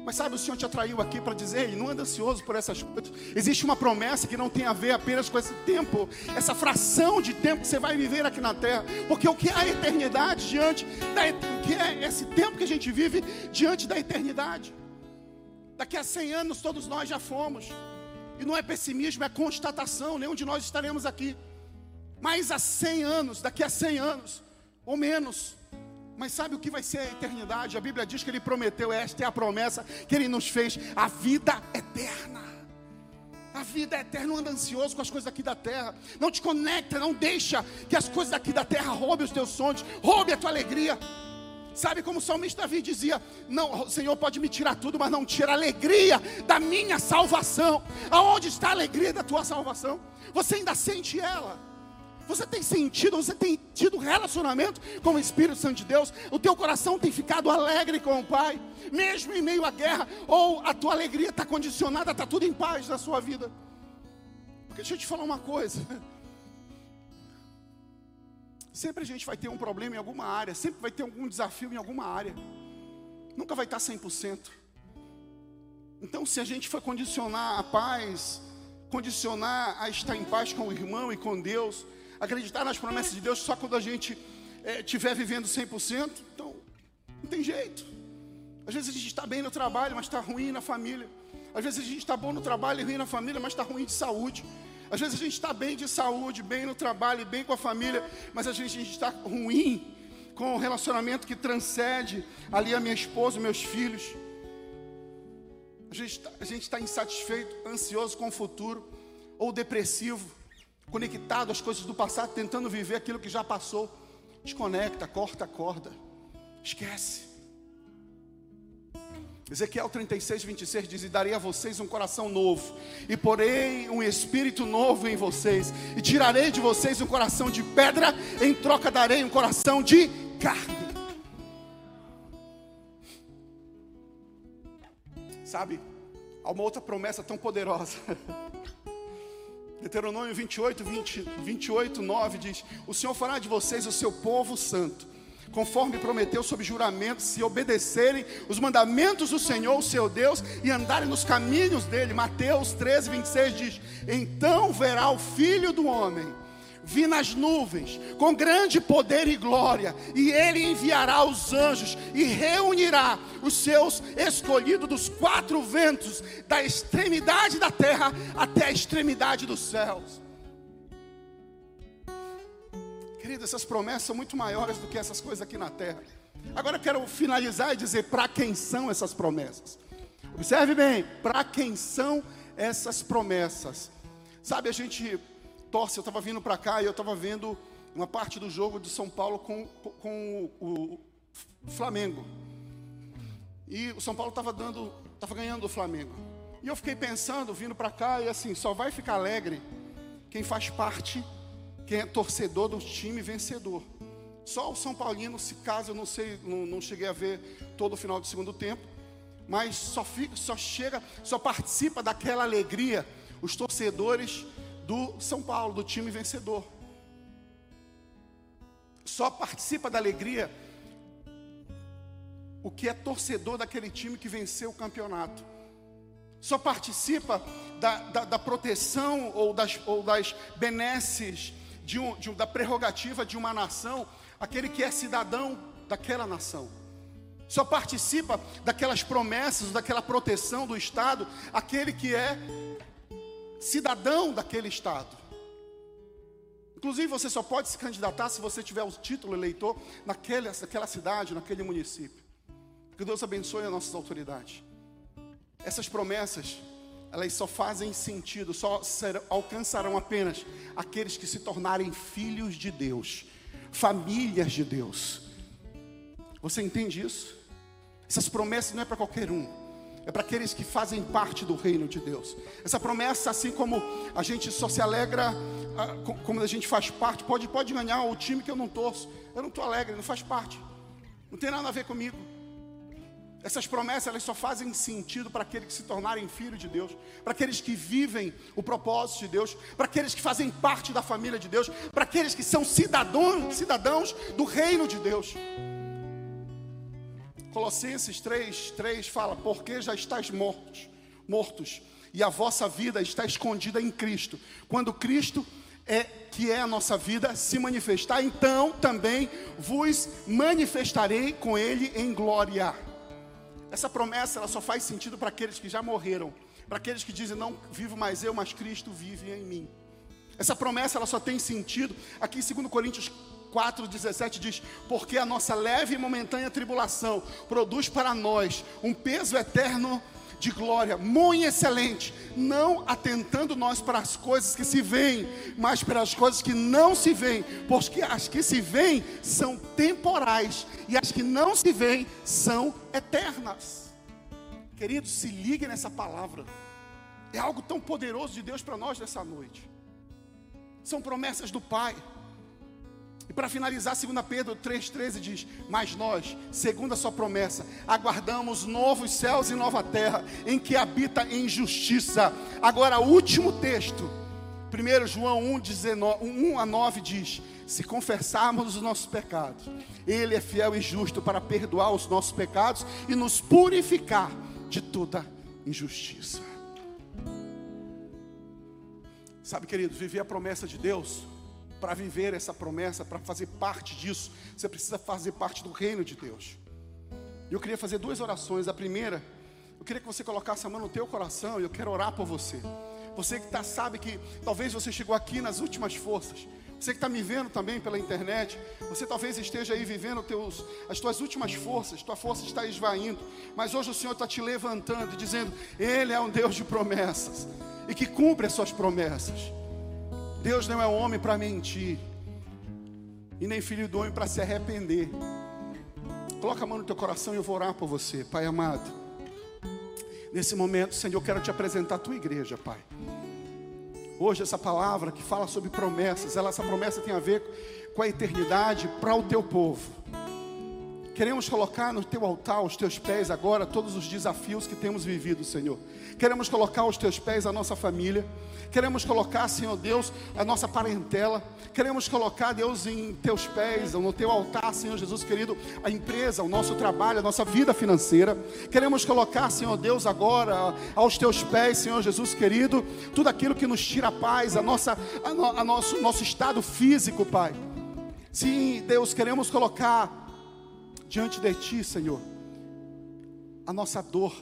Speaker 1: Mas sabe, o Senhor te atraiu aqui para dizer, não anda ansioso por essas coisas. Existe uma promessa que não tem a ver apenas com esse tempo, essa fração de tempo que você vai viver aqui na terra. Porque o que é a eternidade diante da o que é esse tempo que a gente vive diante da eternidade? Daqui a 100 anos todos nós já fomos. E não é pessimismo, é constatação, nenhum de nós estaremos aqui. Mas há 100 anos, daqui a 100 anos, ou menos, mas sabe o que vai ser a eternidade? A Bíblia diz que Ele prometeu, esta é a promessa que Ele nos fez: a vida eterna. A vida eterna, não anda ansioso com as coisas aqui da terra. Não te conecta, não deixa que as coisas daqui da terra roubem os teus sonhos, roubem a tua alegria. Sabe como o salmista Davi dizia: Não, o Senhor pode me tirar tudo, mas não tira a alegria da minha salvação. Aonde está a alegria da tua salvação? Você ainda sente ela? Você tem sentido, você tem tido relacionamento com o Espírito Santo de Deus, o teu coração tem ficado alegre com o Pai, mesmo em meio à guerra, ou a tua alegria está condicionada, está tudo em paz na sua vida. Porque deixa eu te falar uma coisa. *laughs* Sempre a gente vai ter um problema em alguma área, sempre vai ter algum desafio em alguma área. Nunca vai estar 100%. Então, se a gente for condicionar a paz condicionar a estar em paz com o irmão e com Deus, acreditar nas promessas de Deus só quando a gente estiver é, vivendo 100%. Então, não tem jeito. Às vezes a gente está bem no trabalho, mas está ruim na família. Às vezes a gente está bom no trabalho e ruim na família, mas está ruim de saúde. Às vezes a gente está bem de saúde, bem no trabalho, bem com a família, mas a gente está ruim com o relacionamento que transcende ali a minha esposa, meus filhos. A gente tá, está insatisfeito, ansioso com o futuro, ou depressivo, conectado às coisas do passado, tentando viver aquilo que já passou. Desconecta, corta a corda, esquece. Ezequiel 36, 26 diz: E darei a vocês um coração novo, e porei um espírito novo em vocês, e tirarei de vocês um coração de pedra, em troca darei um coração de carne. Sabe, há uma outra promessa tão poderosa. *laughs* Deuteronômio 28, 20, 28, 9 diz: O Senhor fará de vocês o seu povo santo conforme prometeu sob juramento, se obedecerem os mandamentos do Senhor, o seu Deus, e andarem nos caminhos dele. Mateus 13, 26 diz: Então verá o filho do homem vir nas nuvens com grande poder e glória, e ele enviará os anjos e reunirá os seus escolhidos dos quatro ventos, da extremidade da terra até a extremidade dos céus. Querido, essas promessas são muito maiores do que essas coisas aqui na terra. Agora eu quero finalizar e dizer para quem são essas promessas. Observe bem, para quem são essas promessas. Sabe, a gente torce, eu estava vindo para cá e eu estava vendo uma parte do jogo de São Paulo com, com o, o Flamengo. E o São Paulo estava dando, estava ganhando o Flamengo. E eu fiquei pensando, vindo para cá, e assim, só vai ficar alegre quem faz parte quem é torcedor do time vencedor. Só o São Paulino, se caso eu não sei, não, não cheguei a ver todo o final do segundo tempo, mas só, fica, só chega, só participa daquela alegria os torcedores do São Paulo, do time vencedor. Só participa da alegria o que é torcedor daquele time que venceu o campeonato. Só participa da, da, da proteção ou das, ou das benesses de um, de um, da prerrogativa de uma nação, aquele que é cidadão daquela nação. Só participa daquelas promessas, daquela proteção do Estado, aquele que é cidadão daquele Estado. Inclusive, você só pode se candidatar se você tiver o título eleitor naquela, naquela cidade, naquele município. Que Deus abençoe as nossas autoridades. Essas promessas elas só fazem sentido, só serão, alcançarão apenas aqueles que se tornarem filhos de Deus, famílias de Deus. Você entende isso? Essas promessas não é para qualquer um, é para aqueles que fazem parte do reino de Deus. Essa promessa, assim como a gente só se alegra, ah, como a gente faz parte, pode, pode ganhar o time que eu não torço, eu não estou alegre, não faz parte, não tem nada a ver comigo. Essas promessas elas só fazem sentido para aqueles que se tornarem filhos de Deus, para aqueles que vivem o propósito de Deus, para aqueles que fazem parte da família de Deus, para aqueles que são cidadãos, cidadãos do reino de Deus. Colossenses 3, 3 fala: Porque já estáis mortos, mortos, e a vossa vida está escondida em Cristo. Quando Cristo é que é a nossa vida se manifestar, então também vos manifestarei com Ele em glória. Essa promessa ela só faz sentido para aqueles que já morreram, para aqueles que dizem não vivo mais eu, mas Cristo vive em mim. Essa promessa ela só tem sentido aqui em 2 Coríntios 4:17 diz: "Porque a nossa leve e momentânea tribulação produz para nós um peso eterno de glória, muito excelente, não atentando nós para as coisas que se veem, mas para as coisas que não se veem, porque as que se veem são temporais e as que não se veem são eternas. Queridos, se liguem nessa palavra. É algo tão poderoso de Deus para nós nessa noite. São promessas do Pai. E para finalizar, 2 Pedro 3,13 diz: Mas nós, segundo a sua promessa, aguardamos novos céus e nova terra, em que habita em justiça. Agora, último texto, 1 João 1, 19, 1 a 9 diz: Se confessarmos os nossos pecados, Ele é fiel e justo para perdoar os nossos pecados e nos purificar de toda injustiça. Sabe, queridos, viver a promessa de Deus, para viver essa promessa, para fazer parte disso, você precisa fazer parte do reino de Deus. E eu queria fazer duas orações. A primeira, eu queria que você colocasse a mão no teu coração e eu quero orar por você. Você que tá, sabe que talvez você chegou aqui nas últimas forças. Você que está me vendo também pela internet, você talvez esteja aí vivendo teus, as tuas últimas forças, tua força está esvaindo, mas hoje o Senhor está te levantando, dizendo: Ele é um Deus de promessas e que cumpre as suas promessas. Deus não é homem para mentir, e nem filho do homem para se arrepender. Coloca a mão no teu coração e eu vou orar por você, Pai amado. Nesse momento, Senhor, eu quero te apresentar a tua igreja, Pai. Hoje essa palavra que fala sobre promessas, ela, essa promessa tem a ver com a eternidade para o teu povo. Queremos colocar no teu altar, aos teus pés agora, todos os desafios que temos vivido, Senhor. Queremos colocar aos teus pés a nossa família. Queremos colocar, Senhor Deus, a nossa parentela. Queremos colocar, Deus, em teus pés, no teu altar, Senhor Jesus querido, a empresa, o nosso trabalho, a nossa vida financeira. Queremos colocar, Senhor Deus, agora aos teus pés, Senhor Jesus querido, tudo aquilo que nos tira a paz, a nossa, a, no, a nosso, nosso estado físico, Pai. Sim, Deus, queremos colocar diante de Ti, Senhor, a nossa dor,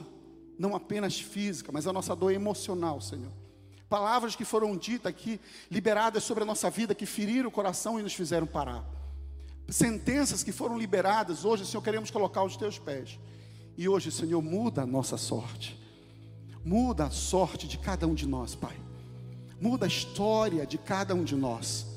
Speaker 1: não apenas física, mas a nossa dor emocional, Senhor. Palavras que foram ditas aqui, liberadas sobre a nossa vida, que feriram o coração e nos fizeram parar. Sentenças que foram liberadas, hoje, Senhor, queremos colocar aos teus pés. E hoje, Senhor, muda a nossa sorte. Muda a sorte de cada um de nós, Pai. Muda a história de cada um de nós.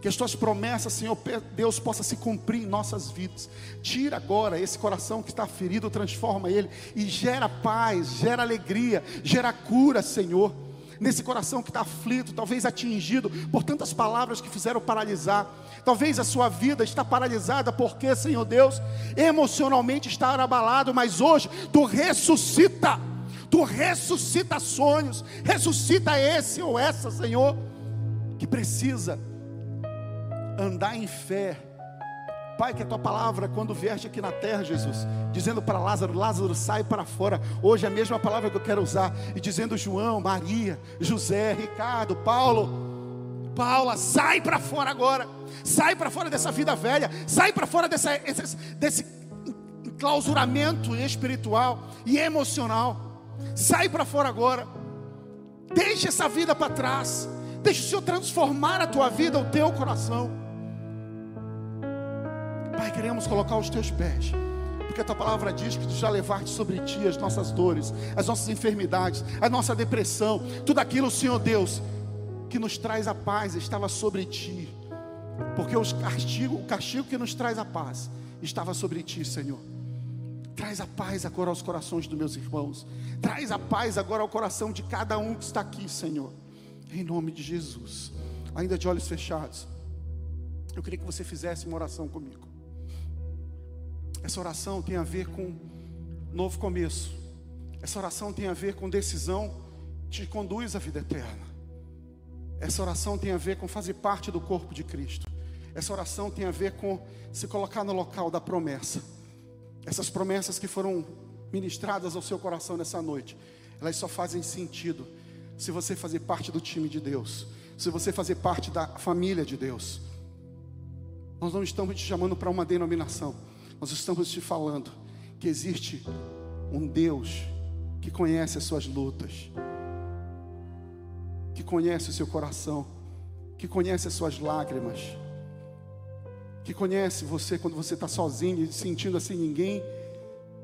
Speaker 1: Que as tuas promessas, Senhor Deus, possa se cumprir em nossas vidas. Tira agora esse coração que está ferido, transforma ele e gera paz, gera alegria, gera cura, Senhor nesse coração que está aflito, talvez atingido por tantas palavras que fizeram paralisar. Talvez a sua vida está paralisada porque, Senhor Deus, emocionalmente está abalado, mas hoje tu ressuscita. Tu ressuscita sonhos, ressuscita esse ou essa, Senhor, que precisa andar em fé. Pai, que a tua palavra, quando vieste aqui na terra, Jesus, dizendo para Lázaro: Lázaro, sai para fora. Hoje é a mesma palavra que eu quero usar, e dizendo João, Maria, José, Ricardo, Paulo, Paula, sai para fora agora, sai para fora dessa vida velha, sai para fora dessa, esse, desse enclausuramento espiritual e emocional, sai para fora agora, deixa essa vida para trás, deixa o Senhor transformar a tua vida, o teu coração. Pai, queremos colocar os teus pés. Porque a tua palavra diz que tu já levaste sobre ti as nossas dores, as nossas enfermidades, a nossa depressão, tudo aquilo, Senhor Deus, que nos traz a paz estava sobre ti. Porque os castigo, o castigo que nos traz a paz estava sobre ti, Senhor. Traz a paz agora aos corações dos meus irmãos. Traz a paz agora ao coração de cada um que está aqui, Senhor. Em nome de Jesus. Ainda de olhos fechados. Eu queria que você fizesse uma oração comigo. Essa oração tem a ver com novo começo. Essa oração tem a ver com decisão que te conduz à vida eterna. Essa oração tem a ver com fazer parte do corpo de Cristo. Essa oração tem a ver com se colocar no local da promessa. Essas promessas que foram ministradas ao seu coração nessa noite, elas só fazem sentido se você fazer parte do time de Deus, se você fazer parte da família de Deus. Nós não estamos te chamando para uma denominação. Nós estamos te falando que existe um Deus que conhece as suas lutas, que conhece o seu coração, que conhece as suas lágrimas, que conhece você quando você está sozinho e sentindo assim: ninguém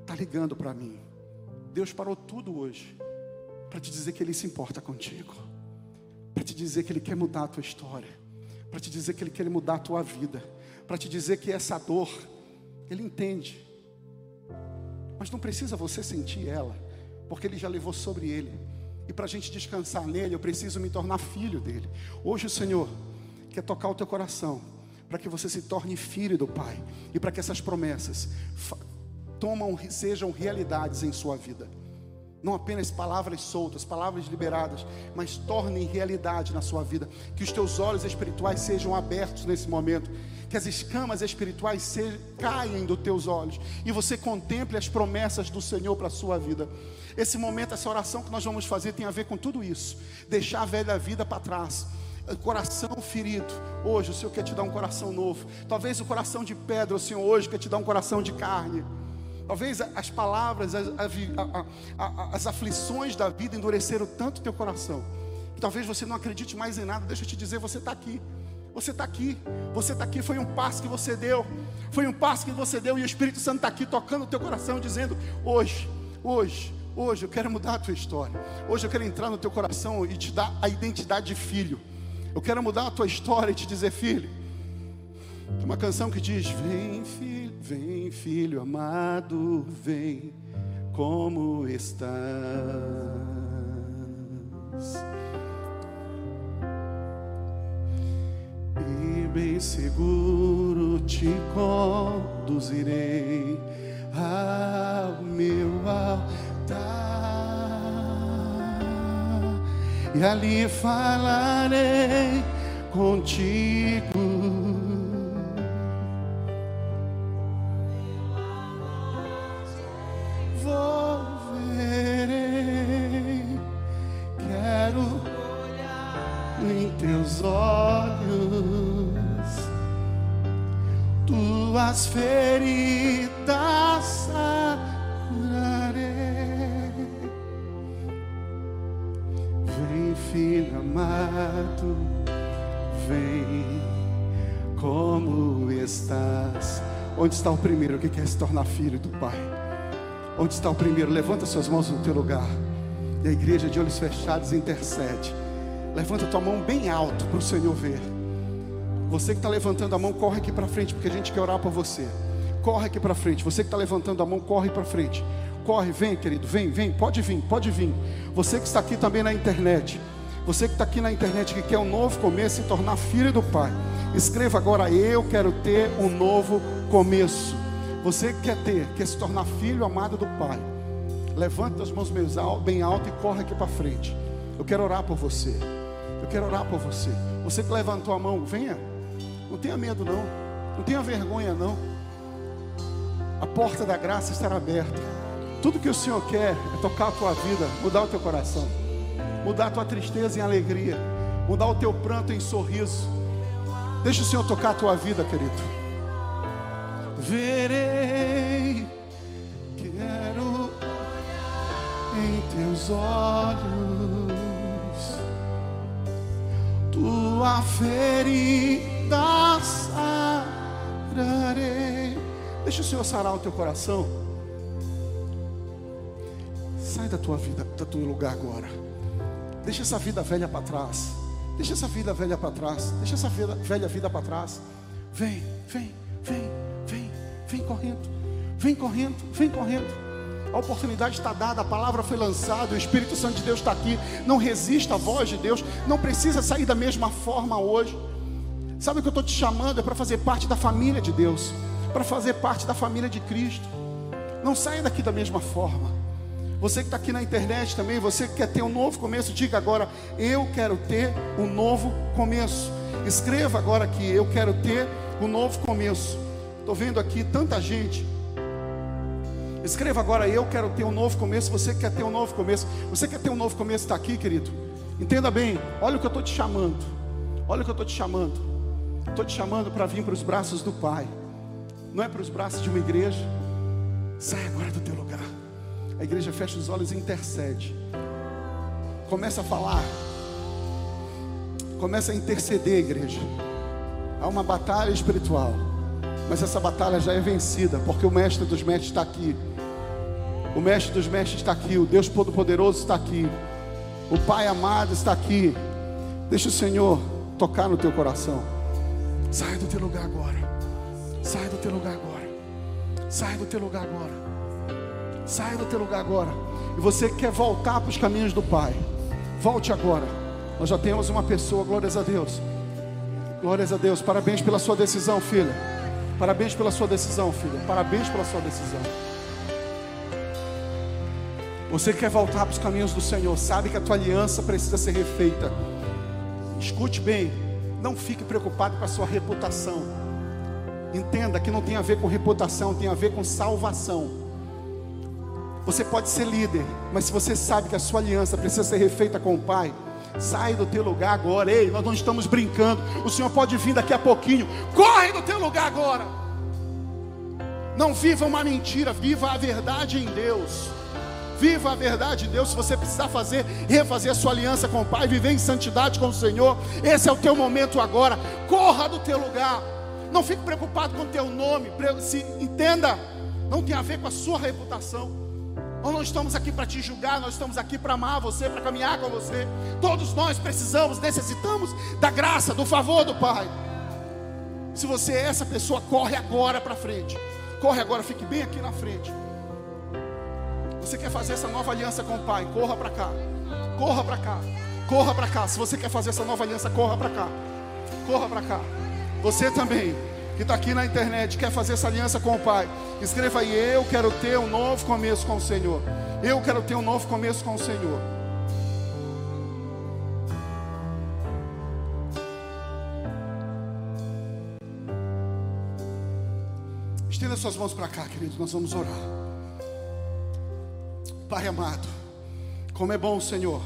Speaker 1: está ligando para mim. Deus parou tudo hoje para te dizer que Ele se importa contigo, para te dizer que Ele quer mudar a tua história, para te dizer que Ele quer mudar a tua vida, para te dizer que essa dor ele entende. Mas não precisa você sentir ela, porque Ele já levou sobre Ele. E para a gente descansar nele, eu preciso me tornar filho dele. Hoje o Senhor quer tocar o teu coração, para que você se torne filho do Pai, e para que essas promessas tomam, sejam realidades em sua vida. Não apenas palavras soltas, palavras liberadas, mas tornem realidade na sua vida. Que os teus olhos espirituais sejam abertos nesse momento que as escamas espirituais se, caem dos teus olhos e você contemple as promessas do Senhor para a sua vida. Esse momento, essa oração que nós vamos fazer tem a ver com tudo isso. Deixar a velha vida para trás. Coração ferido, hoje o Senhor quer te dar um coração novo. Talvez o coração de pedra, o Senhor hoje quer te dar um coração de carne. Talvez as palavras, as, as, aflições da vida endureceram tanto teu coração. Que talvez você não acredite mais em nada. Deixa eu te dizer, você está aqui. Você está aqui, você está aqui, foi um passo que você deu, foi um passo que você deu, e o Espírito Santo está aqui tocando o teu coração, dizendo: hoje, hoje, hoje eu quero mudar a tua história, hoje eu quero entrar no teu coração e te dar a identidade de filho, eu quero mudar a tua história e te dizer, filho. Tem uma canção que diz: Vem, filho, vem, filho amado, vem, como estás e bem seguro te conduzirei ao meu altar e ali falarei contigo. Onde está o primeiro que quer se tornar filho do Pai? Onde está o primeiro? Levanta suas mãos no teu lugar. E a igreja de olhos fechados intercede. Levanta tua mão bem alto para o Senhor ver. Você que está levantando a mão, corre aqui para frente, porque a gente quer orar por você. Corre aqui para frente. Você que está levantando a mão, corre para frente. Corre, vem, querido, vem, vem, pode vir, pode vir. Você que está aqui também na internet. Você que está aqui na internet que quer um novo começo e tornar filho do Pai. Escreva agora, eu quero ter um novo começo. Você que quer ter, quer se tornar filho amado do Pai. Levanta as mãos bem alto e corre aqui para frente. Eu quero orar por você. Eu quero orar por você. Você que levantou a mão, venha. Não tenha medo, não. Não tenha vergonha, não. A porta da graça estará aberta. Tudo que o Senhor quer é tocar a tua vida, mudar o teu coração, mudar a tua tristeza em alegria, mudar o teu pranto em sorriso. Deixa o Senhor tocar a tua vida, querido. Verei, quero em teus olhos tua ferida sararei. Deixa o Senhor sarar o teu coração. Sai da tua vida, do teu lugar agora. Deixa essa vida velha para trás. Deixa essa vida velha para trás. Deixa essa vida, velha vida para trás. Vem, vem, vem, vem, vem correndo. Vem correndo, vem correndo. A oportunidade está dada, a palavra foi lançada, o Espírito Santo de Deus está aqui. Não resista à voz de Deus, não precisa sair da mesma forma hoje. Sabe o que eu estou te chamando? É para fazer parte da família de Deus, para fazer parte da família de Cristo. Não saia daqui da mesma forma. Você que está aqui na internet também, você que quer ter um novo começo, diga agora: Eu quero ter um novo começo. Escreva agora que eu quero ter um novo começo. Estou vendo aqui tanta gente Escreva agora, eu quero ter um novo começo. Você quer ter um novo começo. Você quer ter um novo começo, está aqui, querido. Entenda bem, olha o que eu estou te chamando. Olha o que eu estou te chamando. Estou te chamando para vir para os braços do Pai. Não é para os braços de uma igreja. Sai agora do teu lugar. A igreja fecha os olhos e intercede. Começa a falar. Começa a interceder, igreja. Há uma batalha espiritual. Mas essa batalha já é vencida, porque o mestre dos mestres está aqui. O Mestre dos Mestres está aqui, o Deus Todo-Poderoso está aqui, o Pai amado está aqui. Deixa o Senhor tocar no teu coração. Sai do teu lugar agora. Sai do teu lugar agora. Sai do teu lugar agora. Sai do teu lugar agora. E você quer voltar para os caminhos do Pai. Volte agora. Nós já temos uma pessoa, glórias a Deus. Glórias a Deus. Parabéns pela sua decisão, filha. Parabéns pela sua decisão, filha. Parabéns pela sua decisão. Você quer voltar para os caminhos do Senhor, sabe que a tua aliança precisa ser refeita. Escute bem, não fique preocupado com a sua reputação. Entenda que não tem a ver com reputação, tem a ver com salvação. Você pode ser líder, mas se você sabe que a sua aliança precisa ser refeita com o Pai, sai do teu lugar agora. Ei, nós não estamos brincando. O Senhor pode vir daqui a pouquinho. Corre do teu lugar agora. Não viva uma mentira, viva a verdade em Deus. Viva a verdade em Deus. Se você precisar fazer, refazer a sua aliança com o Pai, viver em santidade com o Senhor, esse é o teu momento agora. Corra do teu lugar. Não fique preocupado com o teu nome. Se entenda, não tem a ver com a sua reputação. Nós não estamos aqui para te julgar, nós estamos aqui para amar você, para caminhar com você. Todos nós precisamos, necessitamos da graça, do favor do Pai. Se você é essa pessoa, corre agora para frente. Corre agora, fique bem aqui na frente. Você quer fazer essa nova aliança com o Pai? Corra para cá. Corra para cá. Corra para cá. Se você quer fazer essa nova aliança, corra para cá. Corra para cá. Você também que está aqui na internet, quer fazer essa aliança com o Pai, escreva aí: Eu quero ter um novo começo com o Senhor. Eu quero ter um novo começo com o Senhor. Estenda suas mãos para cá, queridos, nós vamos orar. Pai amado, como é bom, Senhor,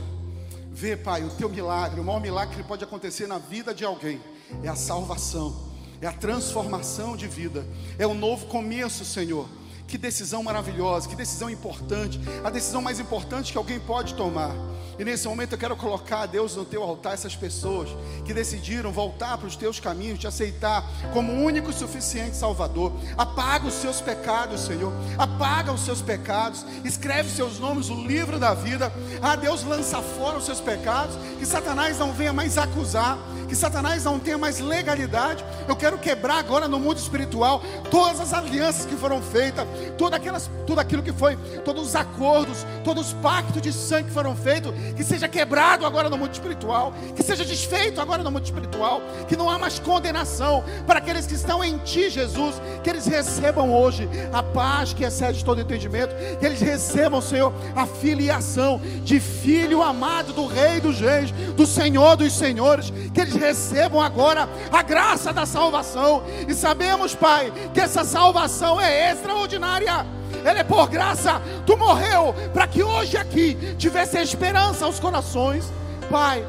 Speaker 1: ver, Pai, o teu milagre, o maior milagre que pode acontecer na vida de alguém é a salvação é a transformação de vida, é o novo começo, Senhor. Que decisão maravilhosa, que decisão importante, a decisão mais importante que alguém pode tomar. E nesse momento eu quero colocar, Deus, no teu altar essas pessoas que decidiram voltar para os teus caminhos, te aceitar como único e suficiente Salvador. Apaga os seus pecados, Senhor. Apaga os seus pecados. Escreve seus nomes no livro da vida. Ah, Deus, lança fora os seus pecados. Que Satanás não venha mais acusar. Que Satanás não tenha mais legalidade. Eu quero quebrar agora no mundo espiritual todas as alianças que foram feitas, todas aquelas, tudo aquilo que foi, todos os acordos, todos os pactos de sangue que foram feitos que seja quebrado agora no mundo espiritual, que seja desfeito agora no mundo espiritual, que não há mais condenação para aqueles que estão em Ti, Jesus, que eles recebam hoje a paz que excede todo entendimento, que eles recebam, Senhor, a filiação de filho amado do Rei dos Reis, do Senhor dos Senhores, que eles recebam agora a graça da salvação, e sabemos, Pai, que essa salvação é extraordinária ele é por graça. Tu morreu para que hoje aqui tivesse esperança aos corações. Pai,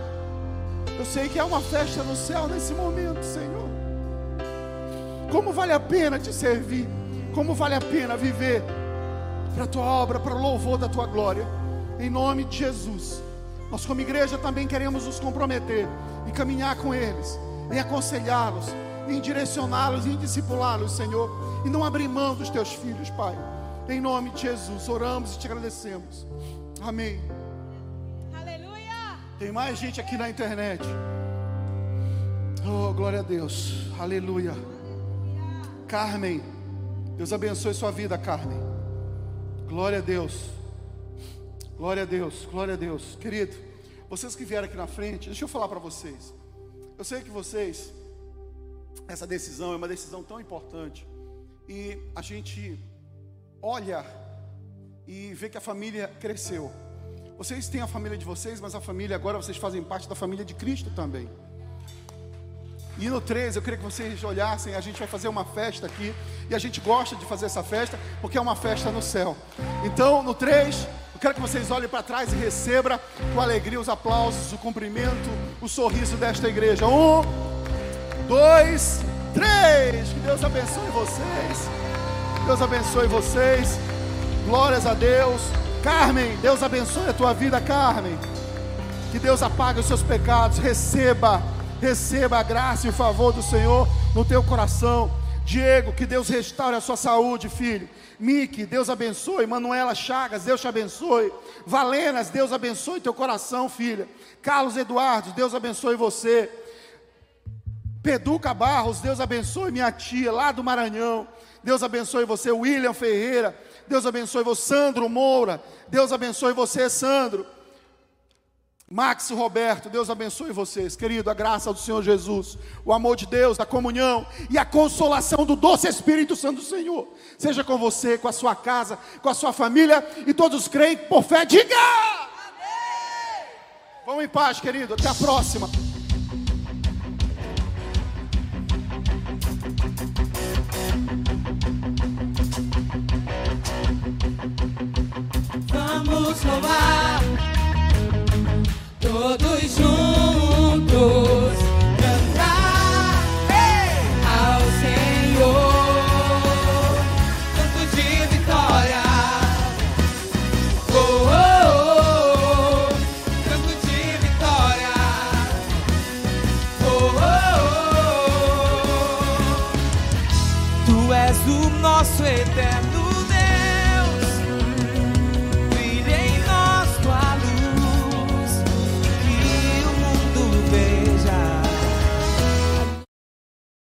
Speaker 1: eu sei que há uma festa no céu nesse momento, Senhor. Como vale a pena te servir? Como vale a pena viver para a tua obra, para o louvor da tua glória? Em nome de Jesus. Nós, como igreja, também queremos nos comprometer e caminhar com eles, em aconselhá-los, em direcioná-los, em discipulá-los, Senhor, e não abrir mão dos teus filhos, Pai. Em nome de Jesus, oramos e te agradecemos. Amém. Aleluia. Tem mais gente aqui na internet. Oh, glória a Deus. Aleluia. Carmen. Deus abençoe sua vida, Carmen. Glória a Deus. Glória a Deus. Glória a Deus. Querido, vocês que vieram aqui na frente, deixa eu falar para vocês. Eu sei que vocês, essa decisão é uma decisão tão importante. E a gente olha e vê que a família cresceu. Vocês têm a família de vocês, mas a família agora vocês fazem parte da família de Cristo também. E no 13, eu queria que vocês olhassem, a gente vai fazer uma festa aqui, e a gente gosta de fazer essa festa, porque é uma festa no céu. Então, no 3, eu quero que vocês olhem para trás e recebam com alegria os aplausos, o cumprimento, o sorriso desta igreja. Um, dois, três. Que Deus abençoe vocês. Deus abençoe vocês. Glórias a Deus. Carmen, Deus abençoe a tua vida, Carmen. Que Deus apague os seus pecados. Receba, receba a graça e o favor do Senhor no teu coração. Diego, que Deus restaure a sua saúde, filho. Miki, Deus abençoe. Manuela Chagas, Deus te abençoe. Valenas, Deus abençoe teu coração, filha. Carlos Eduardo, Deus abençoe você. Peduca Barros, Deus abençoe minha tia lá do Maranhão. Deus abençoe você, William Ferreira. Deus abençoe você, Sandro Moura. Deus abençoe você, Sandro. Max Roberto, Deus abençoe vocês, querido. A graça do Senhor Jesus, o amor de Deus, a comunhão e a consolação do doce Espírito Santo do Senhor, seja com você, com a sua casa, com a sua família e todos creem por fé. Diga! Amém! Vamos em paz, querido. Até a próxima.
Speaker 2: vamos louvar. Todos juntos